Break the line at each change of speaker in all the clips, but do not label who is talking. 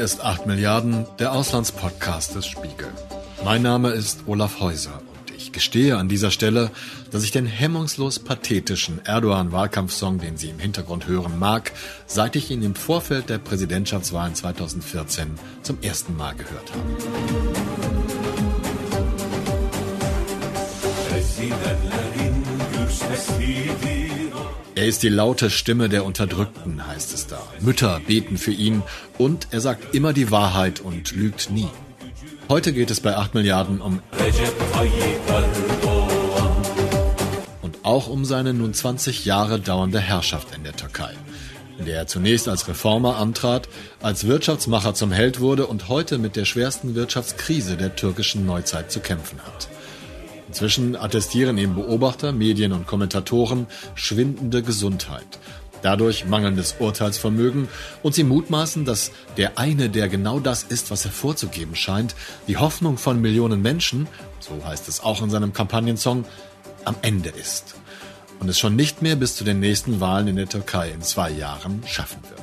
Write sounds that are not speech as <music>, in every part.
Hier ist 8 Milliarden, der Auslandspodcast des Spiegel. Mein Name ist Olaf Häuser und ich gestehe an dieser Stelle, dass ich den hemmungslos pathetischen Erdogan-Wahlkampfsong, den Sie im Hintergrund hören, mag, seit ich ihn im Vorfeld der Präsidentschaftswahlen 2014 zum ersten Mal gehört habe. Er ist die laute Stimme der Unterdrückten, heißt es da. Mütter beten für ihn und er sagt immer die Wahrheit und lügt nie. Heute geht es bei 8 Milliarden um und auch um seine nun 20 Jahre dauernde Herrschaft in der Türkei, in der er zunächst als Reformer antrat, als Wirtschaftsmacher zum Held wurde und heute mit der schwersten Wirtschaftskrise der türkischen Neuzeit zu kämpfen hat. Inzwischen attestieren ihm Beobachter, Medien und Kommentatoren schwindende Gesundheit, dadurch mangelndes Urteilsvermögen und sie mutmaßen, dass der eine, der genau das ist, was er vorzugeben scheint, die Hoffnung von Millionen Menschen, so heißt es auch in seinem Kampagnensong, am Ende ist und es schon nicht mehr bis zu den nächsten Wahlen in der Türkei in zwei Jahren schaffen wird.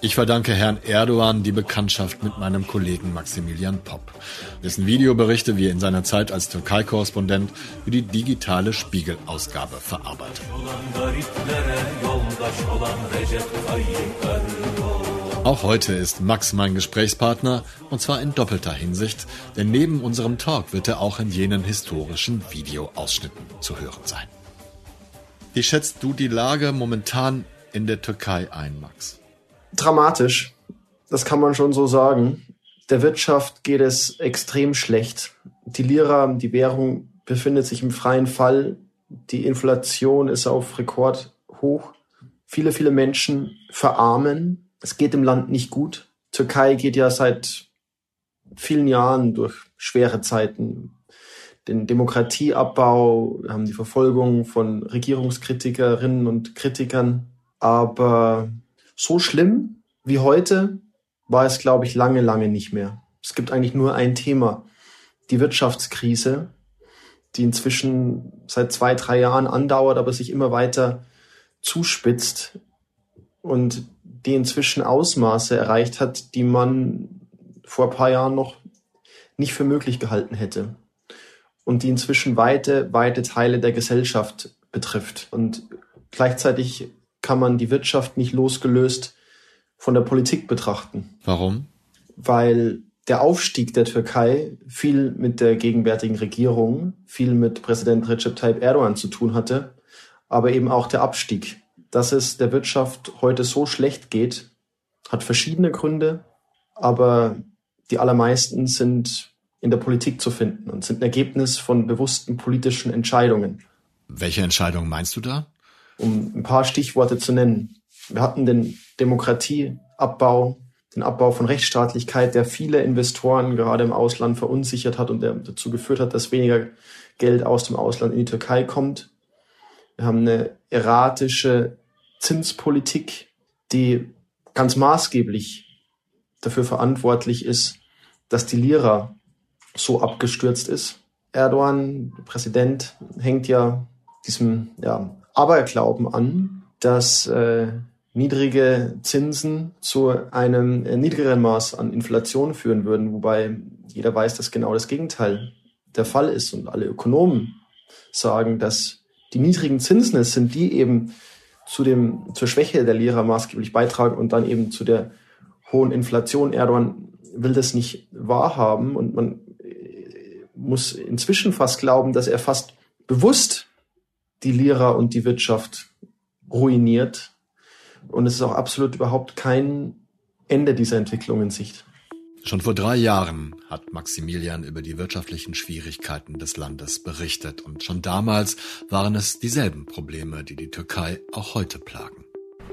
Ich verdanke Herrn Erdogan die Bekanntschaft mit meinem Kollegen Maximilian Popp, dessen Videoberichte wir in seiner Zeit als Türkei-Korrespondent für die digitale Spiegel-Ausgabe verarbeitet. Auch heute ist Max mein Gesprächspartner und zwar in doppelter Hinsicht, denn neben unserem Talk wird er auch in jenen historischen Videoausschnitten zu hören sein. Wie schätzt du die Lage momentan in der Türkei ein, Max?
Dramatisch. Das kann man schon so sagen. Der Wirtschaft geht es extrem schlecht. Die Lira, die Währung, befindet sich im freien Fall. Die Inflation ist auf Rekord hoch. Viele, viele Menschen verarmen. Es geht im Land nicht gut. Türkei geht ja seit vielen Jahren durch schwere Zeiten. Den Demokratieabbau, wir haben die Verfolgung von Regierungskritikerinnen und Kritikern. Aber so schlimm wie heute war es, glaube ich, lange, lange nicht mehr. Es gibt eigentlich nur ein Thema, die Wirtschaftskrise, die inzwischen seit zwei, drei Jahren andauert, aber sich immer weiter zuspitzt und die inzwischen Ausmaße erreicht hat, die man vor ein paar Jahren noch nicht für möglich gehalten hätte und die inzwischen weite, weite Teile der Gesellschaft betrifft. Und gleichzeitig kann man die Wirtschaft nicht losgelöst von der Politik betrachten.
Warum?
Weil der Aufstieg der Türkei viel mit der gegenwärtigen Regierung, viel mit Präsident Recep Tayyip Erdogan zu tun hatte, aber eben auch der Abstieg. Dass es der Wirtschaft heute so schlecht geht, hat verschiedene Gründe, aber die allermeisten sind in der Politik zu finden und sind ein Ergebnis von bewussten politischen Entscheidungen.
Welche Entscheidungen meinst du da?
Um ein paar Stichworte zu nennen. Wir hatten den Demokratieabbau, den Abbau von Rechtsstaatlichkeit, der viele Investoren gerade im Ausland verunsichert hat und der dazu geführt hat, dass weniger Geld aus dem Ausland in die Türkei kommt. Wir haben eine erratische Zinspolitik, die ganz maßgeblich dafür verantwortlich ist, dass die Lira so abgestürzt ist. Erdogan, Präsident, hängt ja diesem ja, Aberglauben an, dass äh, niedrige Zinsen zu einem äh, niedrigeren Maß an Inflation führen würden, wobei jeder weiß, dass genau das Gegenteil der Fall ist und alle Ökonomen sagen, dass die niedrigen Zinsen es sind, die eben zu dem, zur Schwäche der Lira maßgeblich beitragen und dann eben zu der hohen Inflation. Erdogan will das nicht wahrhaben und man äh, muss inzwischen fast glauben, dass er fast bewusst die Lira und die Wirtschaft ruiniert. Und es ist auch absolut überhaupt kein Ende dieser Entwicklung in Sicht.
Schon vor drei Jahren hat Maximilian über die wirtschaftlichen Schwierigkeiten des Landes berichtet und schon damals waren es dieselben Probleme, die die Türkei auch heute plagen.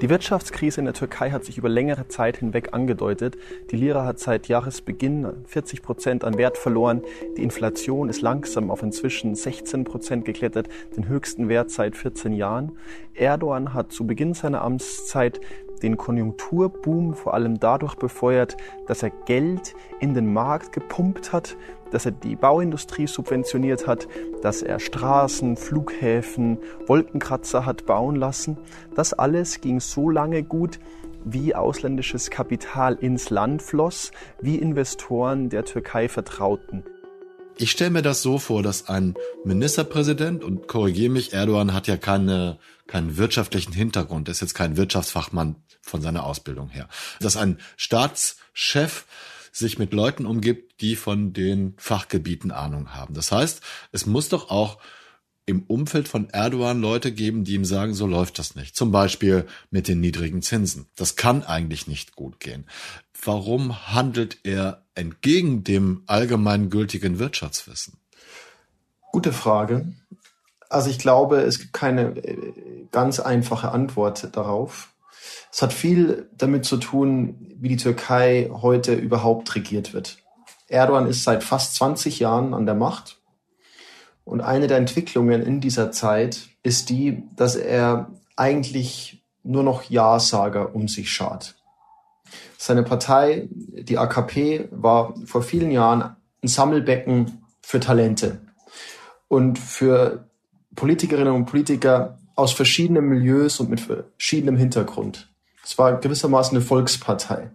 Die Wirtschaftskrise in der Türkei hat sich über längere Zeit hinweg angedeutet. Die Lira hat seit Jahresbeginn 40 Prozent an Wert verloren. Die Inflation ist langsam auf inzwischen 16 Prozent geklettert, den höchsten Wert seit 14 Jahren. Erdogan hat zu Beginn seiner Amtszeit den Konjunkturboom vor allem dadurch befeuert, dass er Geld in den Markt gepumpt hat, dass er die Bauindustrie subventioniert hat, dass er Straßen, Flughäfen, Wolkenkratzer hat bauen lassen. Das alles ging so lange gut, wie ausländisches Kapital ins Land floss, wie Investoren der Türkei vertrauten.
Ich stelle mir das so vor, dass ein Ministerpräsident, und korrigiere mich, Erdogan hat ja keine, keinen wirtschaftlichen Hintergrund, ist jetzt kein Wirtschaftsfachmann von seiner Ausbildung her, dass ein Staatschef sich mit Leuten umgibt, die von den Fachgebieten Ahnung haben. Das heißt, es muss doch auch im Umfeld von Erdogan Leute geben, die ihm sagen, so läuft das nicht. Zum Beispiel mit den niedrigen Zinsen. Das kann eigentlich nicht gut gehen. Warum handelt er entgegen dem allgemeingültigen Wirtschaftswissen?
Gute Frage. Also ich glaube, es gibt keine äh, ganz einfache Antwort darauf. Es hat viel damit zu tun, wie die Türkei heute überhaupt regiert wird. Erdogan ist seit fast 20 Jahren an der Macht. Und eine der Entwicklungen in dieser Zeit ist die, dass er eigentlich nur noch Ja-Sager um sich schart. Seine Partei, die AKP, war vor vielen Jahren ein Sammelbecken für Talente und für Politikerinnen und Politiker aus verschiedenen Milieus und mit verschiedenem Hintergrund. Es war gewissermaßen eine Volkspartei.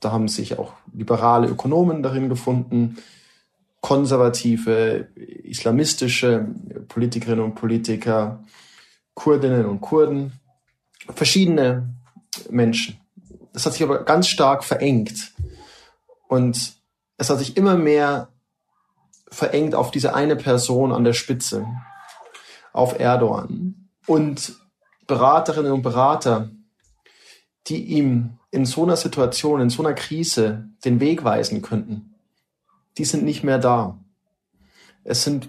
Da haben sich auch liberale Ökonomen darin gefunden, konservative, islamistische Politikerinnen und Politiker, Kurdinnen und Kurden, verschiedene Menschen. Das hat sich aber ganz stark verengt. Und es hat sich immer mehr verengt auf diese eine Person an der Spitze, auf Erdogan. Und Beraterinnen und Berater, die ihm in so einer Situation, in so einer Krise den Weg weisen könnten, die sind nicht mehr da. Es sind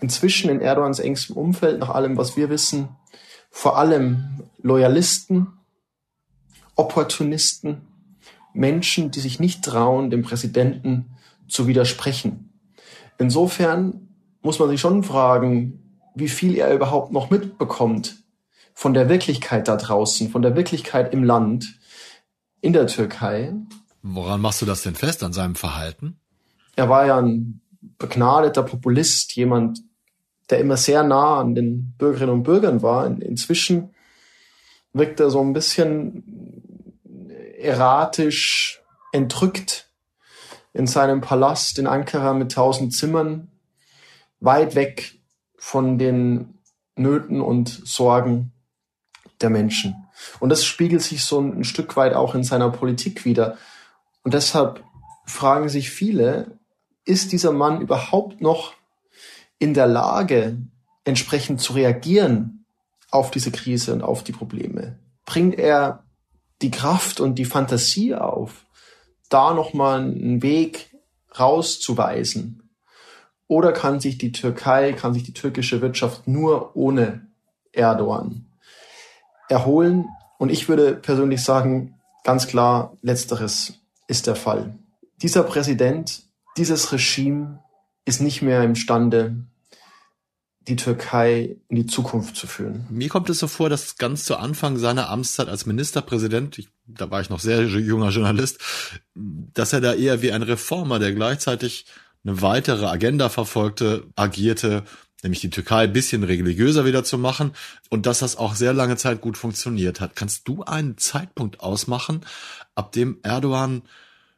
inzwischen in Erdogans engstem Umfeld, nach allem, was wir wissen, vor allem Loyalisten, Opportunisten, Menschen, die sich nicht trauen, dem Präsidenten zu widersprechen. Insofern muss man sich schon fragen, wie viel er überhaupt noch mitbekommt von der Wirklichkeit da draußen, von der Wirklichkeit im Land, in der Türkei.
Woran machst du das denn fest an seinem Verhalten?
Er war ja ein begnadeter Populist, jemand, der immer sehr nah an den Bürgerinnen und Bürgern war. Inzwischen wirkt er so ein bisschen erratisch, entrückt in seinem Palast in Ankara mit tausend Zimmern, weit weg von den Nöten und Sorgen der Menschen. Und das spiegelt sich so ein Stück weit auch in seiner Politik wieder. Und deshalb fragen sich viele, ist dieser Mann überhaupt noch in der Lage, entsprechend zu reagieren auf diese Krise und auf die Probleme? Bringt er die Kraft und die Fantasie auf, da nochmal einen Weg rauszuweisen? Oder kann sich die Türkei, kann sich die türkische Wirtschaft nur ohne Erdogan erholen? Und ich würde persönlich sagen, ganz klar, letzteres ist der Fall. Dieser Präsident dieses Regime ist nicht mehr imstande, die Türkei in die Zukunft zu führen.
Mir kommt es so vor, dass ganz zu Anfang seiner Amtszeit als Ministerpräsident, ich, da war ich noch sehr junger Journalist, dass er da eher wie ein Reformer, der gleichzeitig eine weitere Agenda verfolgte, agierte, nämlich die Türkei ein bisschen religiöser wieder zu machen und dass das auch sehr lange Zeit gut funktioniert hat. Kannst du einen Zeitpunkt ausmachen, ab dem Erdogan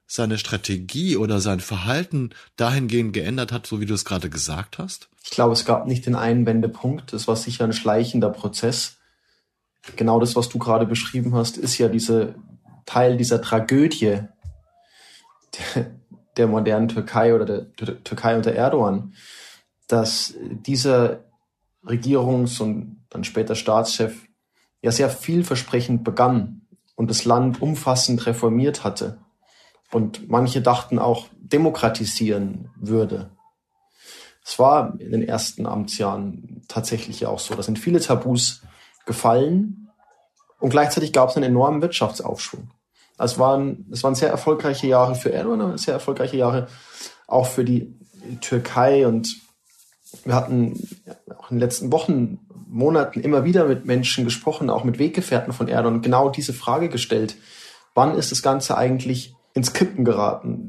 seine Strategie oder sein Verhalten dahingehend geändert hat, so wie du es gerade gesagt hast?
Ich glaube, es gab nicht den einen Wendepunkt. Es war sicher ein schleichender Prozess. Genau das, was du gerade beschrieben hast, ist ja diese Teil dieser Tragödie der, der modernen Türkei oder der, der Türkei unter Erdogan, dass dieser Regierungs- und dann später Staatschef ja sehr vielversprechend begann und das Land umfassend reformiert hatte und manche dachten auch demokratisieren würde. Es war in den ersten Amtsjahren tatsächlich auch so. Da sind viele Tabus gefallen und gleichzeitig gab es einen enormen Wirtschaftsaufschwung. Es waren, es waren sehr erfolgreiche Jahre für Erdogan, sehr erfolgreiche Jahre auch für die Türkei und wir hatten auch in den letzten Wochen, Monaten immer wieder mit Menschen gesprochen, auch mit Weggefährten von Erdogan, genau diese Frage gestellt. Wann ist das Ganze eigentlich ins Kippen geraten.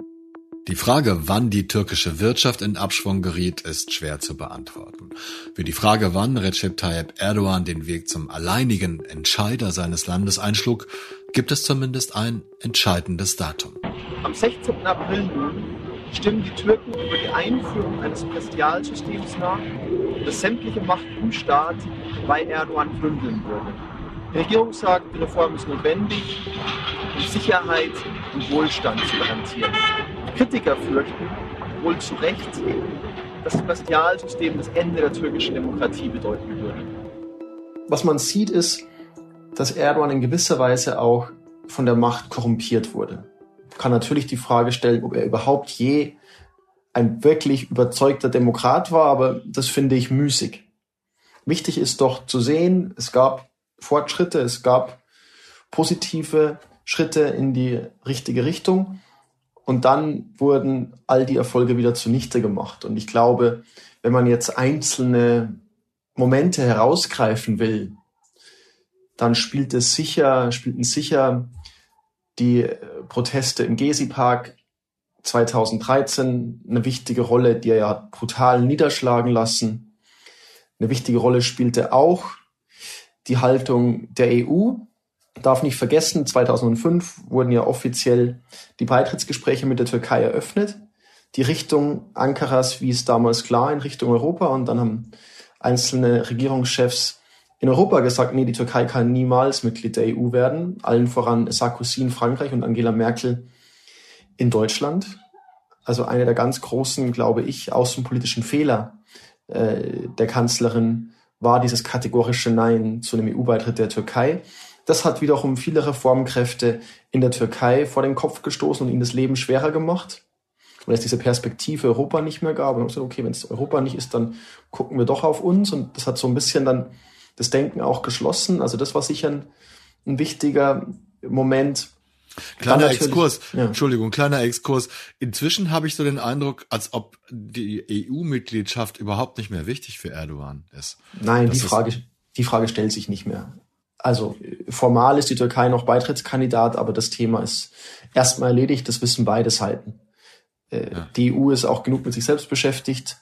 Die Frage, wann die türkische Wirtschaft in Abschwung geriet, ist schwer zu beantworten. Für die Frage, wann Recep Tayyip Erdogan den Weg zum alleinigen Entscheider seines Landes einschlug, gibt es zumindest ein entscheidendes Datum.
Am 16. April nun stimmen die Türken über die Einführung eines Präsidialsystems nach, das sämtliche Macht im Staat bei Erdogan bündeln würde. Die Regierung sagt, die Reform ist notwendig, um Sicherheit und Wohlstand zu garantieren. Kritiker fürchten, wohl zu Recht, dass das Präsidialsystem das Ende der türkischen Demokratie bedeuten würde.
Was man sieht, ist, dass Erdogan in gewisser Weise auch von der Macht korrumpiert wurde. Man kann natürlich die Frage stellen, ob er überhaupt je ein wirklich überzeugter Demokrat war, aber das finde ich müßig. Wichtig ist doch zu sehen, es gab Fortschritte, es gab positive Schritte in die richtige Richtung. Und dann wurden all die Erfolge wieder zunichte gemacht. Und ich glaube, wenn man jetzt einzelne Momente herausgreifen will, dann spielt es sicher, spielten sicher die äh, Proteste im Gezi-Park 2013 eine wichtige Rolle, die er ja brutal niederschlagen lassen. Eine wichtige Rolle spielte auch die Haltung der EU, darf nicht vergessen, 2005 wurden ja offiziell die Beitrittsgespräche mit der Türkei eröffnet. Die Richtung Ankaras wies damals klar in Richtung Europa und dann haben einzelne Regierungschefs in Europa gesagt, nee, die Türkei kann niemals Mitglied der EU werden. Allen voran Sarkozy in Frankreich und Angela Merkel in Deutschland. Also eine der ganz großen, glaube ich, außenpolitischen Fehler äh, der Kanzlerin war dieses kategorische Nein zu einem EU-Beitritt der Türkei. Das hat wiederum viele Reformkräfte in der Türkei vor den Kopf gestoßen und ihnen das Leben schwerer gemacht, weil es diese Perspektive Europa nicht mehr gab. Und gesagt, okay, wenn es Europa nicht ist, dann gucken wir doch auf uns. Und das hat so ein bisschen dann das Denken auch geschlossen. Also das war sicher ein, ein wichtiger Moment.
Kleiner Exkurs, ja. Entschuldigung, kleiner Exkurs. Inzwischen habe ich so den Eindruck, als ob die EU-Mitgliedschaft überhaupt nicht mehr wichtig für Erdogan ist.
Nein, die Frage, die Frage stellt sich nicht mehr. Also formal ist die Türkei noch Beitrittskandidat, aber das Thema ist erstmal erledigt, das wissen beide Seiten. Äh, ja. Die EU ist auch genug mit sich selbst beschäftigt,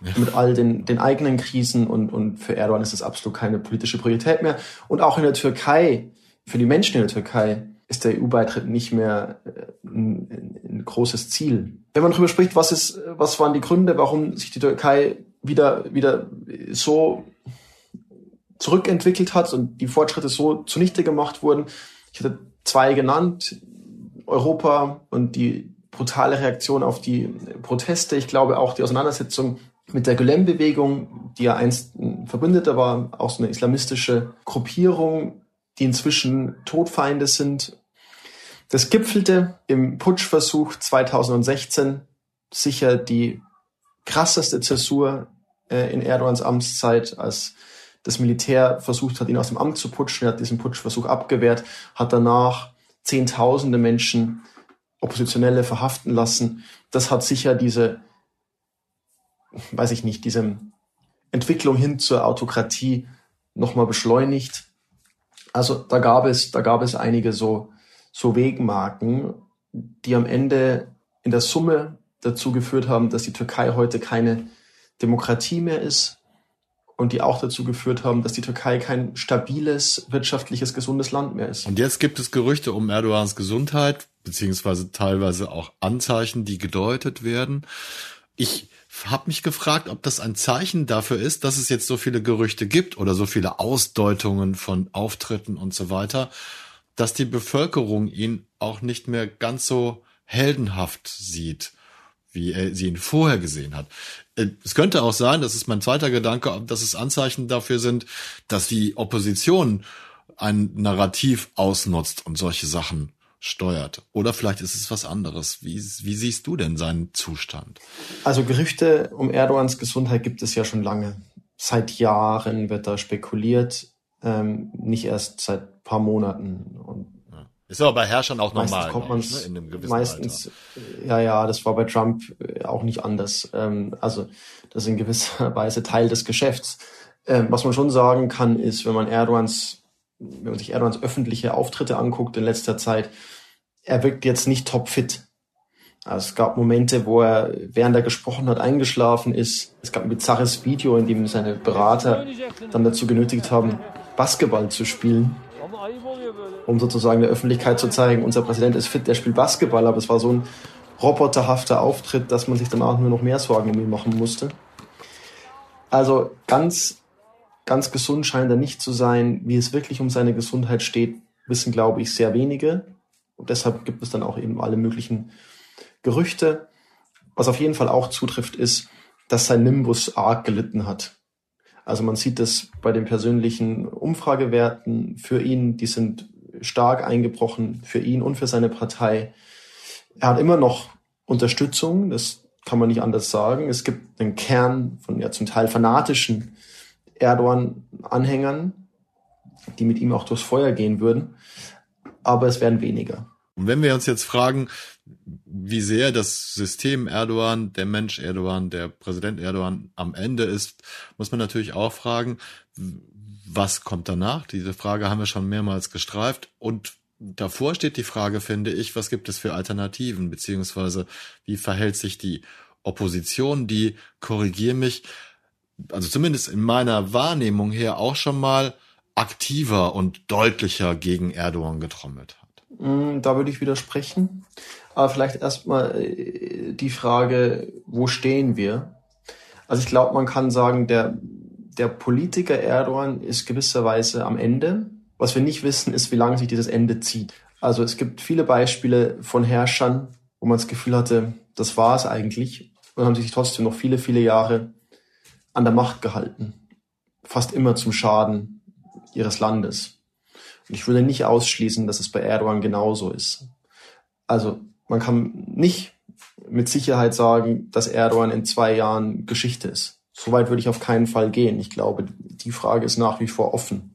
ja. mit all den, den eigenen Krisen und, und für Erdogan ist das absolut keine politische Priorität mehr. Und auch in der Türkei, für die Menschen in der Türkei, ist der EU-Beitritt nicht mehr äh, ein, ein, großes Ziel. Wenn man darüber spricht, was ist, was waren die Gründe, warum sich die Türkei wieder, wieder so zurückentwickelt hat und die Fortschritte so zunichte gemacht wurden. Ich hatte zwei genannt, Europa und die brutale Reaktion auf die Proteste. Ich glaube auch die Auseinandersetzung mit der Gülen-Bewegung, die ja einst ein Verbündeter war, auch so eine islamistische Gruppierung, die inzwischen Todfeinde sind. Das gipfelte im Putschversuch 2016 sicher die krasseste Zäsur äh, in Erdogans Amtszeit, als das Militär versucht hat, ihn aus dem Amt zu putschen. Er hat diesen Putschversuch abgewehrt, hat danach Zehntausende Menschen, Oppositionelle verhaften lassen. Das hat sicher diese, weiß ich nicht, diese Entwicklung hin zur Autokratie nochmal beschleunigt. Also da gab es, da gab es einige so, so Wegmarken, die am Ende in der Summe dazu geführt haben, dass die Türkei heute keine Demokratie mehr ist, und die auch dazu geführt haben, dass die Türkei kein stabiles, wirtschaftliches, gesundes Land mehr ist.
Und jetzt gibt es Gerüchte um Erdogans Gesundheit, beziehungsweise teilweise auch Anzeichen, die gedeutet werden. Ich habe mich gefragt, ob das ein Zeichen dafür ist, dass es jetzt so viele Gerüchte gibt oder so viele Ausdeutungen von Auftritten und so weiter, dass die Bevölkerung ihn auch nicht mehr ganz so heldenhaft sieht wie er sie ihn vorher gesehen hat. Äh, es könnte auch sein, das ist mein zweiter Gedanke, dass es Anzeichen dafür sind, dass die Opposition ein Narrativ ausnutzt und solche Sachen steuert. Oder vielleicht ist es was anderes. Wie, wie siehst du denn seinen Zustand?
Also Gerüchte um Erdogans Gesundheit gibt es ja schon lange. Seit Jahren wird da spekuliert, ähm, nicht erst seit paar Monaten. Und
ist aber bei Herrschern auch normal.
Meistens kommt man ne, in einem gewissen meistens, Alter. ja, ja, das war bei Trump äh, auch nicht anders. Ähm, also das ist in gewisser <laughs> Weise Teil des Geschäfts. Ähm, was man schon sagen kann, ist, wenn man Erdogans, wenn man sich Erdogans öffentliche Auftritte anguckt in letzter Zeit, er wirkt jetzt nicht topfit. Also es gab Momente, wo er, während er gesprochen hat, eingeschlafen ist. Es gab ein bizarres Video, in dem seine Berater dann dazu genötigt haben, Basketball zu spielen, um sozusagen der Öffentlichkeit zu zeigen, unser Präsident ist fit, der spielt Basketball, aber es war so ein roboterhafter Auftritt, dass man sich danach nur noch mehr Sorgen um ihn machen musste. Also ganz, ganz gesund scheint er nicht zu sein. Wie es wirklich um seine Gesundheit steht, wissen, glaube ich, sehr wenige. Und deshalb gibt es dann auch eben alle möglichen Gerüchte. Was auf jeden Fall auch zutrifft, ist, dass sein Nimbus arg gelitten hat. Also man sieht das bei den persönlichen Umfragewerten für ihn, die sind stark eingebrochen für ihn und für seine Partei. Er hat immer noch Unterstützung, das kann man nicht anders sagen. Es gibt einen Kern von ja zum Teil fanatischen Erdogan-Anhängern, die mit ihm auch durchs Feuer gehen würden, aber es werden weniger.
Und wenn wir uns jetzt fragen, wie sehr das System Erdogan, der Mensch Erdogan, der Präsident Erdogan am Ende ist, muss man natürlich auch fragen, was kommt danach? Diese Frage haben wir schon mehrmals gestreift und davor steht die Frage, finde ich, was gibt es für Alternativen, beziehungsweise wie verhält sich die Opposition, die, korrigiere mich, also zumindest in meiner Wahrnehmung her auch schon mal aktiver und deutlicher gegen Erdogan getrommelt.
Mm, da würde ich widersprechen. Aber vielleicht erstmal äh, die Frage, wo stehen wir? Also ich glaube, man kann sagen, der, der Politiker Erdogan ist gewisserweise am Ende. Was wir nicht wissen, ist, wie lange sich dieses Ende zieht. Also es gibt viele Beispiele von Herrschern, wo man das Gefühl hatte, das war es eigentlich. Und haben sich trotzdem noch viele, viele Jahre an der Macht gehalten. Fast immer zum Schaden ihres Landes. Ich würde nicht ausschließen, dass es bei Erdogan genauso ist. Also man kann nicht mit Sicherheit sagen, dass Erdogan in zwei Jahren Geschichte ist. Soweit würde ich auf keinen Fall gehen. Ich glaube, die Frage ist nach wie vor offen.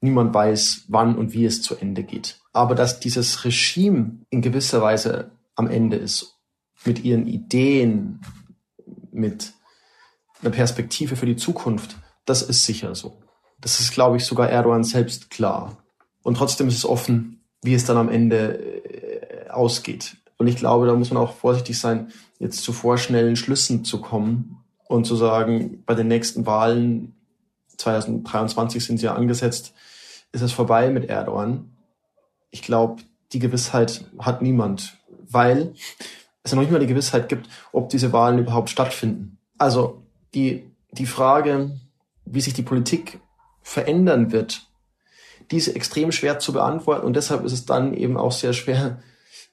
Niemand weiß, wann und wie es zu Ende geht. Aber dass dieses Regime in gewisser Weise am Ende ist, mit ihren Ideen, mit einer Perspektive für die Zukunft, das ist sicher so. Das ist, glaube ich, sogar Erdogan selbst klar. Und trotzdem ist es offen, wie es dann am Ende äh, ausgeht. Und ich glaube, da muss man auch vorsichtig sein, jetzt zu vorschnellen Schlüssen zu kommen und zu sagen, bei den nächsten Wahlen 2023 sind sie ja angesetzt, ist es vorbei mit Erdogan. Ich glaube, die Gewissheit hat niemand, weil es ja noch nicht mal die Gewissheit gibt, ob diese Wahlen überhaupt stattfinden. Also die, die Frage, wie sich die Politik verändern wird, die ist extrem schwer zu beantworten und deshalb ist es dann eben auch sehr schwer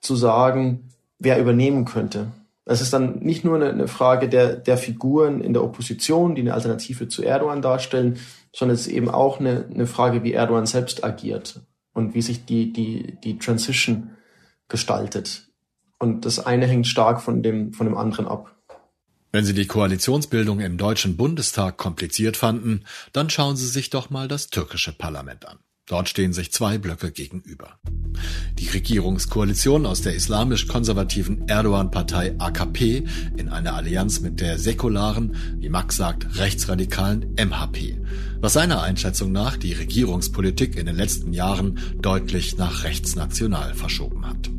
zu sagen, wer übernehmen könnte. Es ist dann nicht nur eine, Frage der, der Figuren in der Opposition, die eine Alternative zu Erdogan darstellen, sondern es ist eben auch eine, eine Frage, wie Erdogan selbst agiert und wie sich die, die, die Transition gestaltet. Und das eine hängt stark von dem, von dem anderen ab.
Wenn Sie die Koalitionsbildung im Deutschen Bundestag kompliziert fanden, dann schauen Sie sich doch mal das türkische Parlament an. Dort stehen sich zwei Blöcke gegenüber. Die Regierungskoalition aus der islamisch-konservativen Erdogan-Partei AKP in einer Allianz mit der säkularen, wie Max sagt, rechtsradikalen MHP, was seiner Einschätzung nach die Regierungspolitik in den letzten Jahren deutlich nach rechtsnational verschoben hat.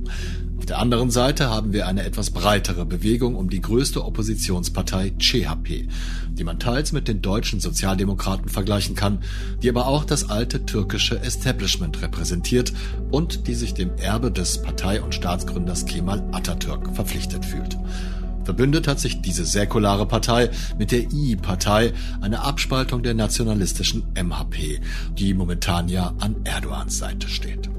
Auf der anderen Seite haben wir eine etwas breitere Bewegung um die größte Oppositionspartei CHP, die man teils mit den deutschen Sozialdemokraten vergleichen kann, die aber auch das alte türkische Establishment repräsentiert und die sich dem Erbe des Partei- und Staatsgründers Kemal Atatürk verpflichtet fühlt. Verbündet hat sich diese säkulare Partei mit der I-Partei, eine Abspaltung der nationalistischen MHP, die momentan ja an Erdogans Seite steht.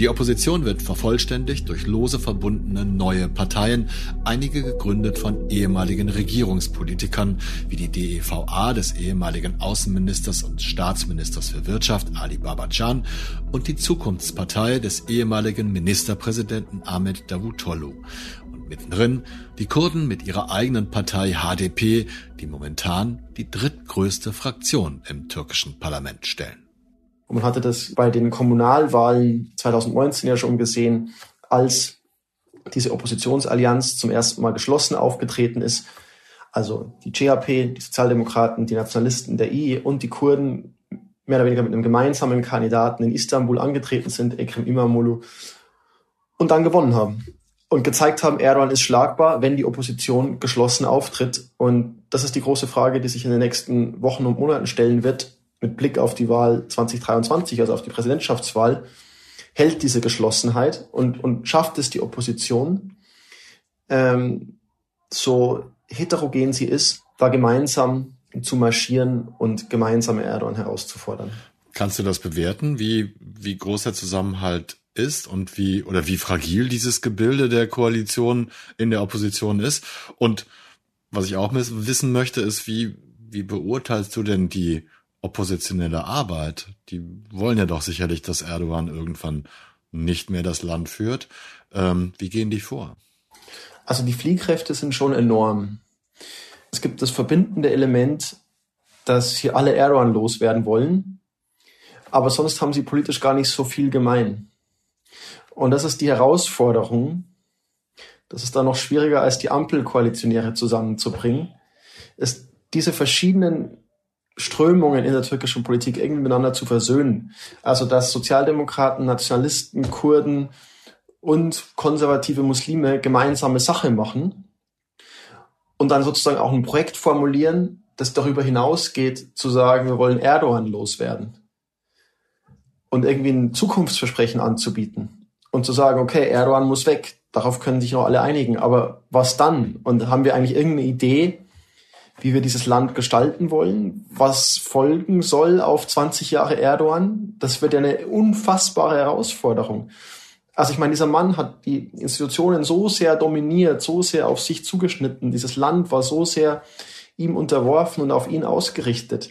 Die Opposition wird vervollständigt durch lose verbundene neue Parteien, einige gegründet von ehemaligen Regierungspolitikern wie die DEVA des ehemaligen Außenministers und Staatsministers für Wirtschaft Ali Babacan und die Zukunftspartei des ehemaligen Ministerpräsidenten Ahmed Davutoglu. Und mittendrin die Kurden mit ihrer eigenen Partei HDP, die momentan die drittgrößte Fraktion im türkischen Parlament stellen.
Und man hatte das bei den Kommunalwahlen 2019 ja schon gesehen, als diese Oppositionsallianz zum ersten Mal geschlossen aufgetreten ist. Also die CHP, die Sozialdemokraten, die Nationalisten der I und die Kurden mehr oder weniger mit einem gemeinsamen Kandidaten in Istanbul angetreten sind, Ekrem Imamoglu, und dann gewonnen haben. und gezeigt haben, Erdogan ist schlagbar, wenn die Opposition geschlossen auftritt. Und das ist die große Frage, die sich in den nächsten Wochen und Monaten stellen wird, mit Blick auf die Wahl 2023, also auf die Präsidentschaftswahl. Hält diese Geschlossenheit und, und schafft es die Opposition, ähm, so heterogen sie ist, da gemeinsam zu marschieren und gemeinsam Erdogan herauszufordern.
Kannst du das bewerten, wie, wie groß der Zusammenhalt ist und wie oder wie fragil dieses Gebilde der Koalition in der Opposition ist. Und was ich auch wissen möchte, ist, wie, wie beurteilst du denn die oppositionelle Arbeit? Die wollen ja doch sicherlich, dass Erdogan irgendwann nicht mehr das Land führt. Ähm, wie gehen die vor?
Also die Fliehkräfte sind schon enorm. Es gibt das verbindende Element, dass hier alle Erdogan loswerden wollen, aber sonst haben sie politisch gar nicht so viel gemein. Und das ist die Herausforderung. Das ist dann noch schwieriger als die Ampelkoalitionäre zusammenzubringen, ist diese verschiedenen Strömungen in der türkischen Politik irgendwie miteinander zu versöhnen. Also dass Sozialdemokraten, Nationalisten, Kurden und konservative Muslime gemeinsame Sache machen und dann sozusagen auch ein Projekt formulieren, das darüber hinausgeht, zu sagen, wir wollen Erdogan loswerden und irgendwie ein Zukunftsversprechen anzubieten und zu sagen, okay, Erdogan muss weg. Darauf können sich noch alle einigen. Aber was dann? Und haben wir eigentlich irgendeine Idee, wie wir dieses Land gestalten wollen? Was folgen soll auf 20 Jahre Erdogan? Das wird ja eine unfassbare Herausforderung. Also ich meine, dieser Mann hat die Institutionen so sehr dominiert, so sehr auf sich zugeschnitten. Dieses Land war so sehr ihm unterworfen und auf ihn ausgerichtet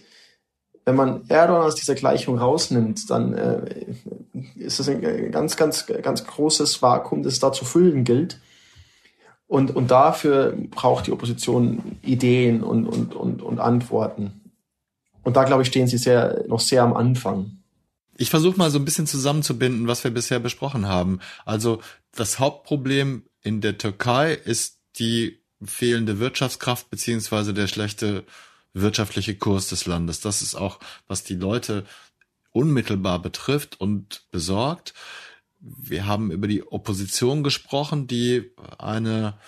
wenn man Erdogan aus dieser Gleichung rausnimmt, dann äh, ist es ein ganz, ganz, ganz großes Vakuum, das da zu füllen gilt. Und, und dafür braucht die Opposition Ideen und, und, und, und Antworten. Und da, glaube ich, stehen sie sehr, noch sehr am Anfang.
Ich versuche mal so ein bisschen zusammenzubinden, was wir bisher besprochen haben. Also das Hauptproblem in der Türkei ist die fehlende Wirtschaftskraft beziehungsweise der schlechte wirtschaftliche Kurs des Landes. Das ist auch, was die Leute unmittelbar betrifft und besorgt. Wir haben über die Opposition gesprochen, die eine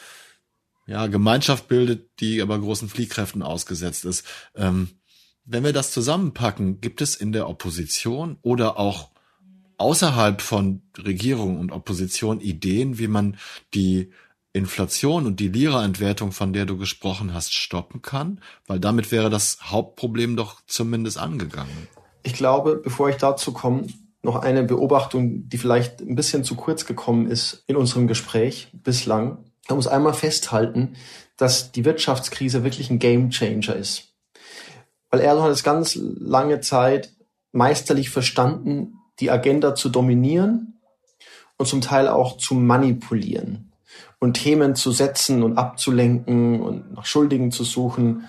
ja, Gemeinschaft bildet, die aber großen Fliehkräften ausgesetzt ist. Ähm, wenn wir das zusammenpacken, gibt es in der Opposition oder auch außerhalb von Regierung und Opposition Ideen, wie man die Inflation und die Lira-Entwertung, von der du gesprochen hast, stoppen kann? Weil damit wäre das Hauptproblem doch zumindest angegangen.
Ich glaube, bevor ich dazu komme, noch eine Beobachtung, die vielleicht ein bisschen zu kurz gekommen ist in unserem Gespräch bislang. Man muss einmal festhalten, dass die Wirtschaftskrise wirklich ein Gamechanger ist. Weil Erdogan es ganz lange Zeit meisterlich verstanden, die Agenda zu dominieren und zum Teil auch zu manipulieren und Themen zu setzen und abzulenken und nach Schuldigen zu suchen.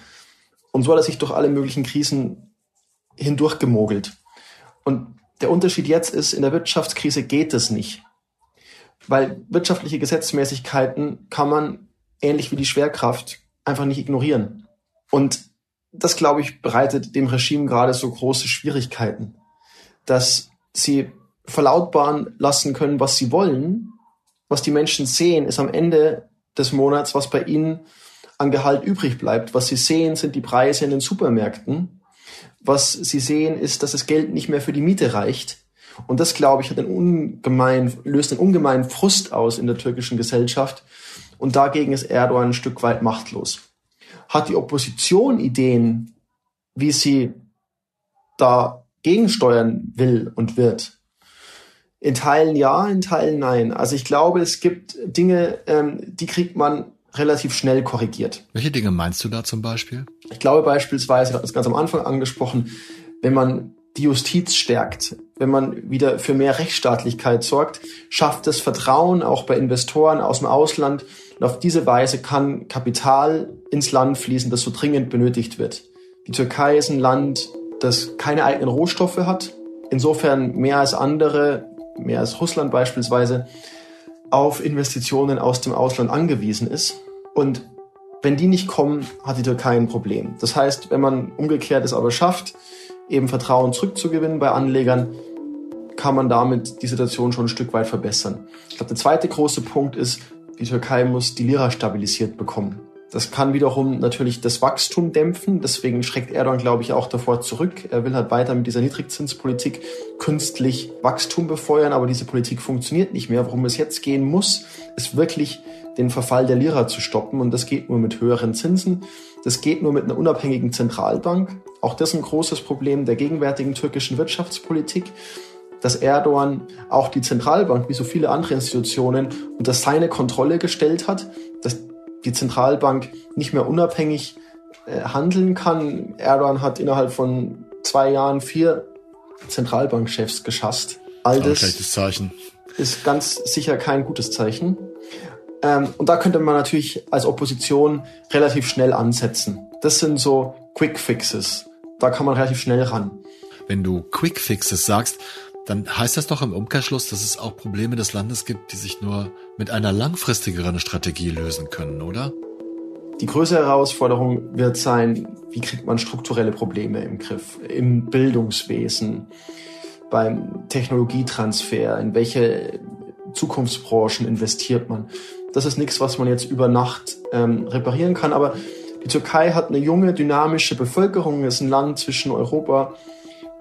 Und so hat er sich durch alle möglichen Krisen hindurchgemogelt. Und der Unterschied jetzt ist, in der Wirtschaftskrise geht es nicht. Weil wirtschaftliche Gesetzmäßigkeiten kann man, ähnlich wie die Schwerkraft, einfach nicht ignorieren. Und das, glaube ich, bereitet dem Regime gerade so große Schwierigkeiten, dass sie verlautbaren lassen können, was sie wollen, was die Menschen sehen, ist am Ende des Monats, was bei ihnen an Gehalt übrig bleibt. Was sie sehen, sind die Preise in den Supermärkten. Was sie sehen, ist, dass das Geld nicht mehr für die Miete reicht. Und das, glaube ich, hat einen ungemein, löst einen ungemeinen Frust aus in der türkischen Gesellschaft. Und dagegen ist Erdogan ein Stück weit machtlos. Hat die Opposition Ideen, wie sie da gegensteuern will und wird? In Teilen ja, in Teilen nein. Also ich glaube, es gibt Dinge, ähm, die kriegt man relativ schnell korrigiert.
Welche Dinge meinst du da zum Beispiel?
Ich glaube beispielsweise, ich habe das ganz am Anfang angesprochen, wenn man die Justiz stärkt, wenn man wieder für mehr Rechtsstaatlichkeit sorgt, schafft es Vertrauen auch bei Investoren aus dem Ausland. Und auf diese Weise kann Kapital ins Land fließen, das so dringend benötigt wird. Die Türkei ist ein Land, das keine eigenen Rohstoffe hat, insofern mehr als andere mehr als Russland beispielsweise, auf Investitionen aus dem Ausland angewiesen ist. Und wenn die nicht kommen, hat die Türkei ein Problem. Das heißt, wenn man umgekehrt es aber schafft, eben Vertrauen zurückzugewinnen bei Anlegern, kann man damit die Situation schon ein Stück weit verbessern. Ich glaube, der zweite große Punkt ist, die Türkei muss die Lira stabilisiert bekommen. Das kann wiederum natürlich das Wachstum dämpfen. Deswegen schreckt Erdogan, glaube ich, auch davor zurück. Er will halt weiter mit dieser Niedrigzinspolitik künstlich Wachstum befeuern, aber diese Politik funktioniert nicht mehr. Worum es jetzt gehen muss, ist wirklich den Verfall der Lira zu stoppen. Und das geht nur mit höheren Zinsen. Das geht nur mit einer unabhängigen Zentralbank. Auch das ist ein großes Problem der gegenwärtigen türkischen Wirtschaftspolitik dass Erdogan auch die Zentralbank, wie so viele andere Institutionen, unter seine Kontrolle gestellt hat, dass die Zentralbank nicht mehr unabhängig äh, handeln kann. Erdogan hat innerhalb von zwei Jahren vier Zentralbankchefs geschasst.
All das
ist ganz sicher kein gutes Zeichen. Ähm, und da könnte man natürlich als Opposition relativ schnell ansetzen. Das sind so Quick Fixes. Da kann man relativ schnell ran.
Wenn du Quick Fixes sagst, dann heißt das doch im Umkehrschluss, dass es auch Probleme des Landes gibt, die sich nur mit einer langfristigeren Strategie lösen können, oder?
Die größere Herausforderung wird sein, wie kriegt man strukturelle Probleme im Griff, im Bildungswesen, beim Technologietransfer, in welche Zukunftsbranchen investiert man. Das ist nichts, was man jetzt über Nacht ähm, reparieren kann, aber die Türkei hat eine junge, dynamische Bevölkerung, ist ein Land zwischen Europa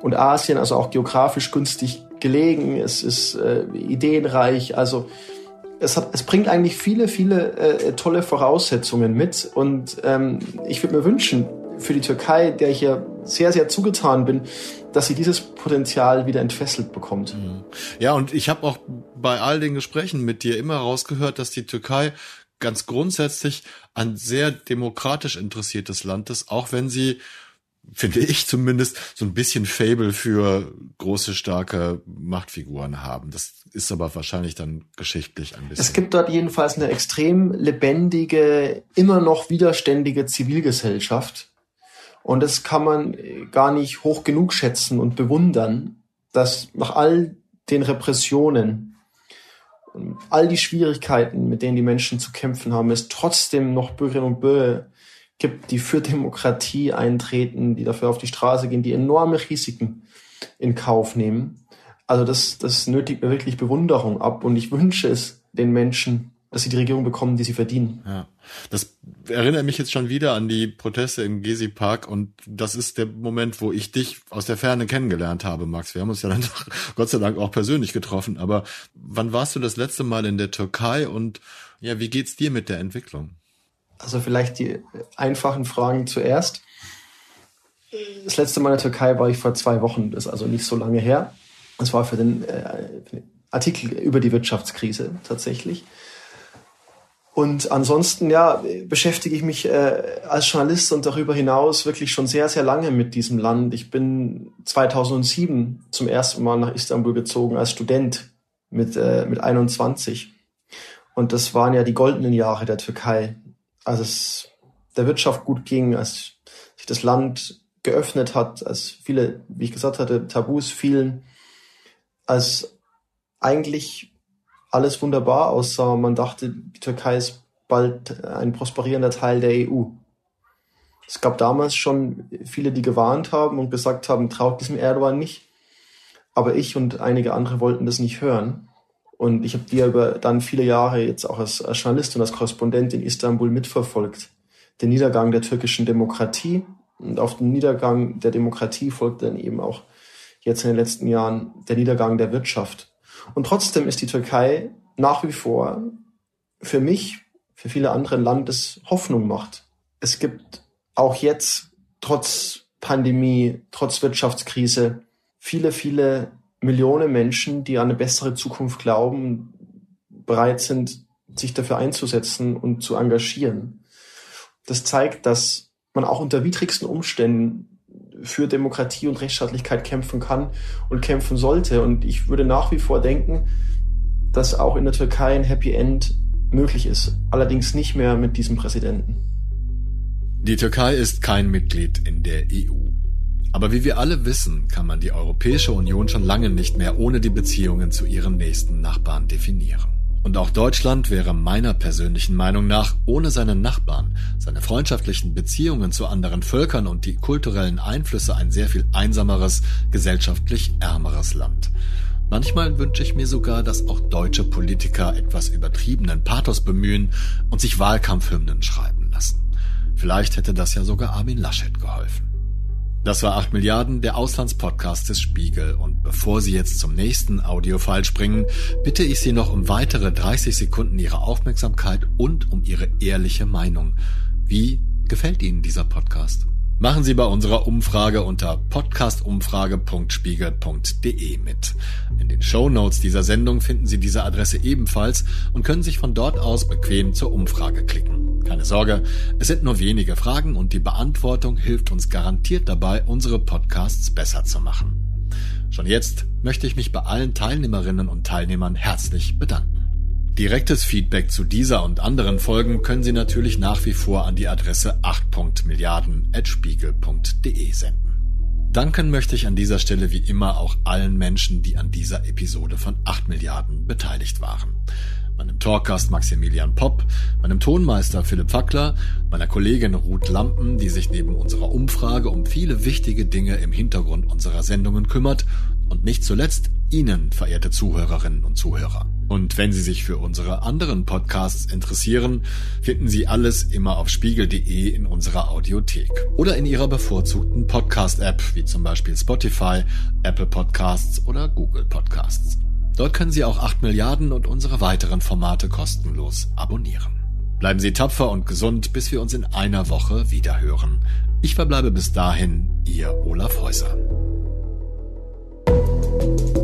und Asien, also auch geografisch günstig gelegen. Es ist äh, ideenreich. Also es, hat, es bringt eigentlich viele, viele äh, tolle Voraussetzungen mit. Und ähm, ich würde mir wünschen, für die Türkei, der ich ja sehr, sehr zugetan bin, dass sie dieses Potenzial wieder entfesselt bekommt. Mhm.
Ja, und ich habe auch bei all den Gesprächen mit dir immer rausgehört, dass die Türkei ganz grundsätzlich ein sehr demokratisch interessiertes Land ist, auch wenn sie finde ich zumindest, so ein bisschen Fable für große, starke Machtfiguren haben. Das ist aber wahrscheinlich dann geschichtlich ein bisschen.
Es gibt dort jedenfalls eine extrem lebendige, immer noch widerständige Zivilgesellschaft. Und das kann man gar nicht hoch genug schätzen und bewundern, dass nach all den Repressionen und all die Schwierigkeiten, mit denen die Menschen zu kämpfen haben, es trotzdem noch Bürgerinnen und Bürger gibt, die für Demokratie eintreten, die dafür auf die Straße gehen, die enorme Risiken in Kauf nehmen. Also das, das nötigt mir wirklich Bewunderung ab und ich wünsche es den Menschen, dass sie die Regierung bekommen, die sie verdienen.
Ja, das erinnert mich jetzt schon wieder an die Proteste im Gezi Park und das ist der Moment, wo ich dich aus der Ferne kennengelernt habe, Max. Wir haben uns ja dann doch <laughs> Gott sei Dank auch persönlich getroffen. Aber wann warst du das letzte Mal in der Türkei und ja, wie geht's dir mit der Entwicklung?
Also vielleicht die einfachen Fragen zuerst. Das letzte Mal in der Türkei war ich vor zwei Wochen, das ist also nicht so lange her. Das war für den, äh, für den Artikel über die Wirtschaftskrise tatsächlich. Und ansonsten, ja, beschäftige ich mich äh, als Journalist und darüber hinaus wirklich schon sehr, sehr lange mit diesem Land. Ich bin 2007 zum ersten Mal nach Istanbul gezogen als Student mit, äh, mit 21. Und das waren ja die goldenen Jahre der Türkei als es der Wirtschaft gut ging, als sich das Land geöffnet hat, als viele, wie ich gesagt hatte, Tabus fielen, als eigentlich alles wunderbar aussah. Man dachte, die Türkei ist bald ein prosperierender Teil der EU. Es gab damals schon viele, die gewarnt haben und gesagt haben, traut diesem Erdogan nicht. Aber ich und einige andere wollten das nicht hören. Und ich habe die über dann viele Jahre jetzt auch als, als Journalist und als Korrespondent in Istanbul mitverfolgt. Den Niedergang der türkischen Demokratie. Und auf den Niedergang der Demokratie folgt dann eben auch jetzt in den letzten Jahren der Niedergang der Wirtschaft. Und trotzdem ist die Türkei nach wie vor für mich, für viele andere Land, das Hoffnung macht. Es gibt auch jetzt, trotz Pandemie, trotz Wirtschaftskrise, viele, viele Millionen Menschen, die an eine bessere Zukunft glauben, bereit sind, sich dafür einzusetzen und zu engagieren. Das zeigt, dass man auch unter widrigsten Umständen für Demokratie und Rechtsstaatlichkeit kämpfen kann und kämpfen sollte. Und ich würde nach wie vor denken, dass auch in der Türkei ein Happy End möglich ist. Allerdings nicht mehr mit diesem Präsidenten.
Die Türkei ist kein Mitglied in der EU. Aber wie wir alle wissen, kann man die Europäische Union schon lange nicht mehr ohne die Beziehungen zu ihren nächsten Nachbarn definieren. Und auch Deutschland wäre meiner persönlichen Meinung nach ohne seine Nachbarn, seine freundschaftlichen Beziehungen zu anderen Völkern und die kulturellen Einflüsse ein sehr viel einsameres, gesellschaftlich ärmeres Land. Manchmal wünsche ich mir sogar, dass auch deutsche Politiker etwas übertriebenen Pathos bemühen und sich Wahlkampfhymnen schreiben lassen. Vielleicht hätte das ja sogar Armin Laschet geholfen. Das war 8 Milliarden, der Auslandspodcast des Spiegel. Und bevor Sie jetzt zum nächsten Audiofile springen, bitte ich Sie noch um weitere 30 Sekunden Ihrer Aufmerksamkeit und um Ihre ehrliche Meinung. Wie gefällt Ihnen dieser Podcast? Machen Sie bei unserer Umfrage unter podcastumfrage.spiegel.de mit. In den Show Notes dieser Sendung finden Sie diese Adresse ebenfalls und können sich von dort aus bequem zur Umfrage klicken. Keine Sorge, es sind nur wenige Fragen und die Beantwortung hilft uns garantiert dabei, unsere Podcasts besser zu machen. Schon jetzt möchte ich mich bei allen Teilnehmerinnen und Teilnehmern herzlich bedanken. Direktes Feedback zu dieser und anderen Folgen können Sie natürlich nach wie vor an die Adresse 8.milliarden.spiegel.de senden. Danken möchte ich an dieser Stelle wie immer auch allen Menschen, die an dieser Episode von 8 Milliarden beteiligt waren. Meinem Talkgast Maximilian Popp, meinem Tonmeister Philipp Fackler, meiner Kollegin Ruth Lampen, die sich neben unserer Umfrage um viele wichtige Dinge im Hintergrund unserer Sendungen kümmert und nicht zuletzt Ihnen, verehrte Zuhörerinnen und Zuhörer. Und wenn Sie sich für unsere anderen Podcasts interessieren, finden Sie alles immer auf spiegel.de in unserer Audiothek oder in Ihrer bevorzugten Podcast-App, wie zum Beispiel Spotify, Apple Podcasts oder Google Podcasts. Dort können Sie auch 8 Milliarden und unsere weiteren Formate kostenlos abonnieren. Bleiben Sie tapfer und gesund, bis wir uns in einer Woche wiederhören. Ich verbleibe bis dahin, Ihr Olaf Häuser. Thank you.